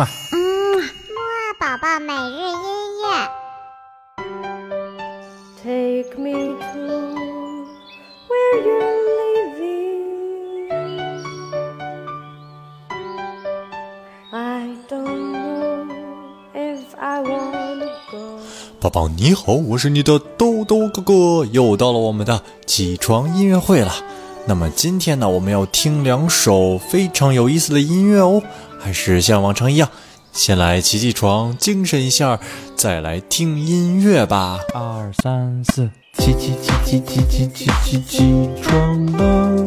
嘛。嗯，木二宝宝每日音乐。Take me to where you're living. I don't know if I wanna go. 宝宝你好，我是你的豆豆哥哥，又到了我们的起床音乐会了。那么今天呢，我们要听两首非常有意思的音乐哦。还是像往常一样，先来起起床，精神一下，再来听音乐吧。二三四，起起起起起起起起起床了，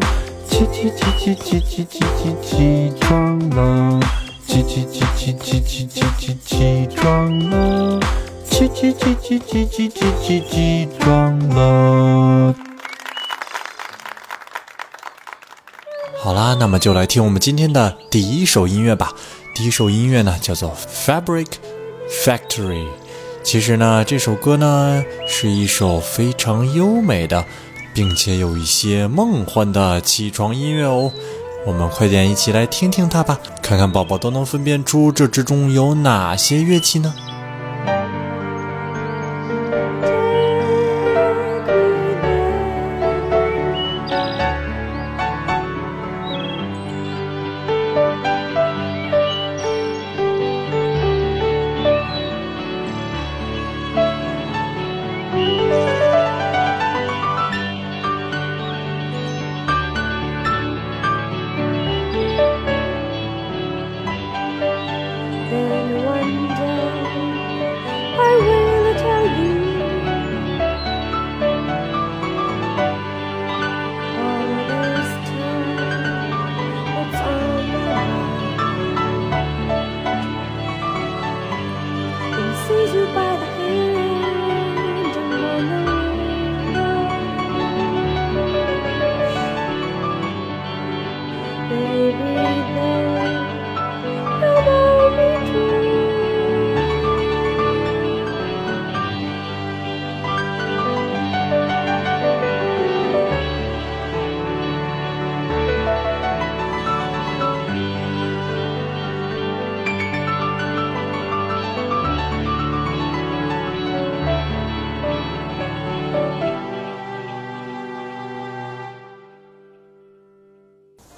起起起起起起起起起床了，起起起起起起起起起床了，起起起起起起起起起床了。好啦，那么就来听我们今天的第一首音乐吧。第一首音乐呢，叫做《Fabric Factory》。其实呢，这首歌呢是一首非常优美的，并且有一些梦幻的起床音乐哦。我们快点一起来听听它吧，看看宝宝都能分辨出这之中有哪些乐器呢？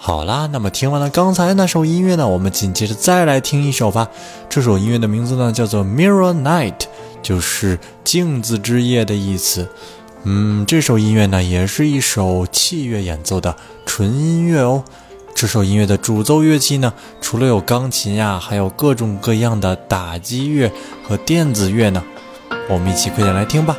好啦，那么听完了刚才那首音乐呢，我们紧接着再来听一首吧。这首音乐的名字呢叫做《Mirror Night》，就是镜子之夜的意思。嗯，这首音乐呢也是一首器乐演奏的纯音乐哦。这首音乐的主奏乐器呢，除了有钢琴呀，还有各种各样的打击乐和电子乐呢。我们一起快点来听吧。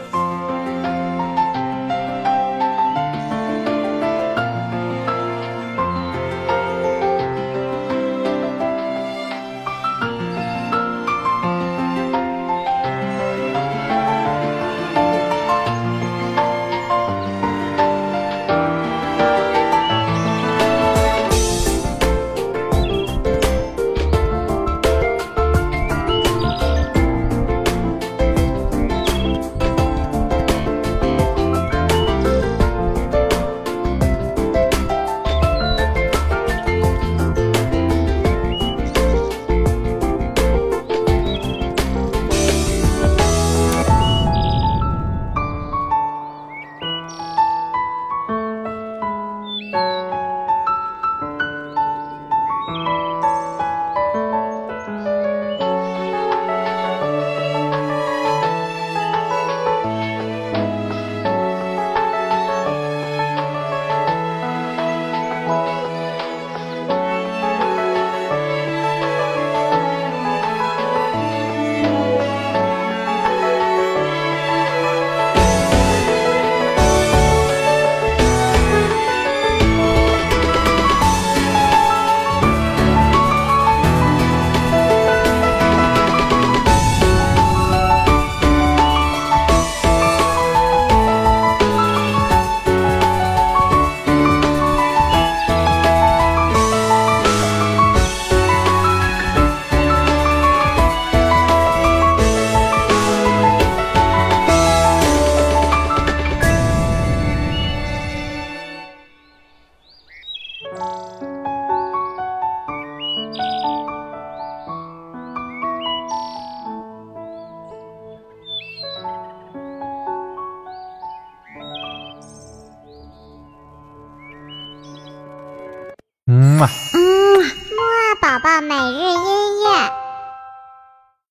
Mwah.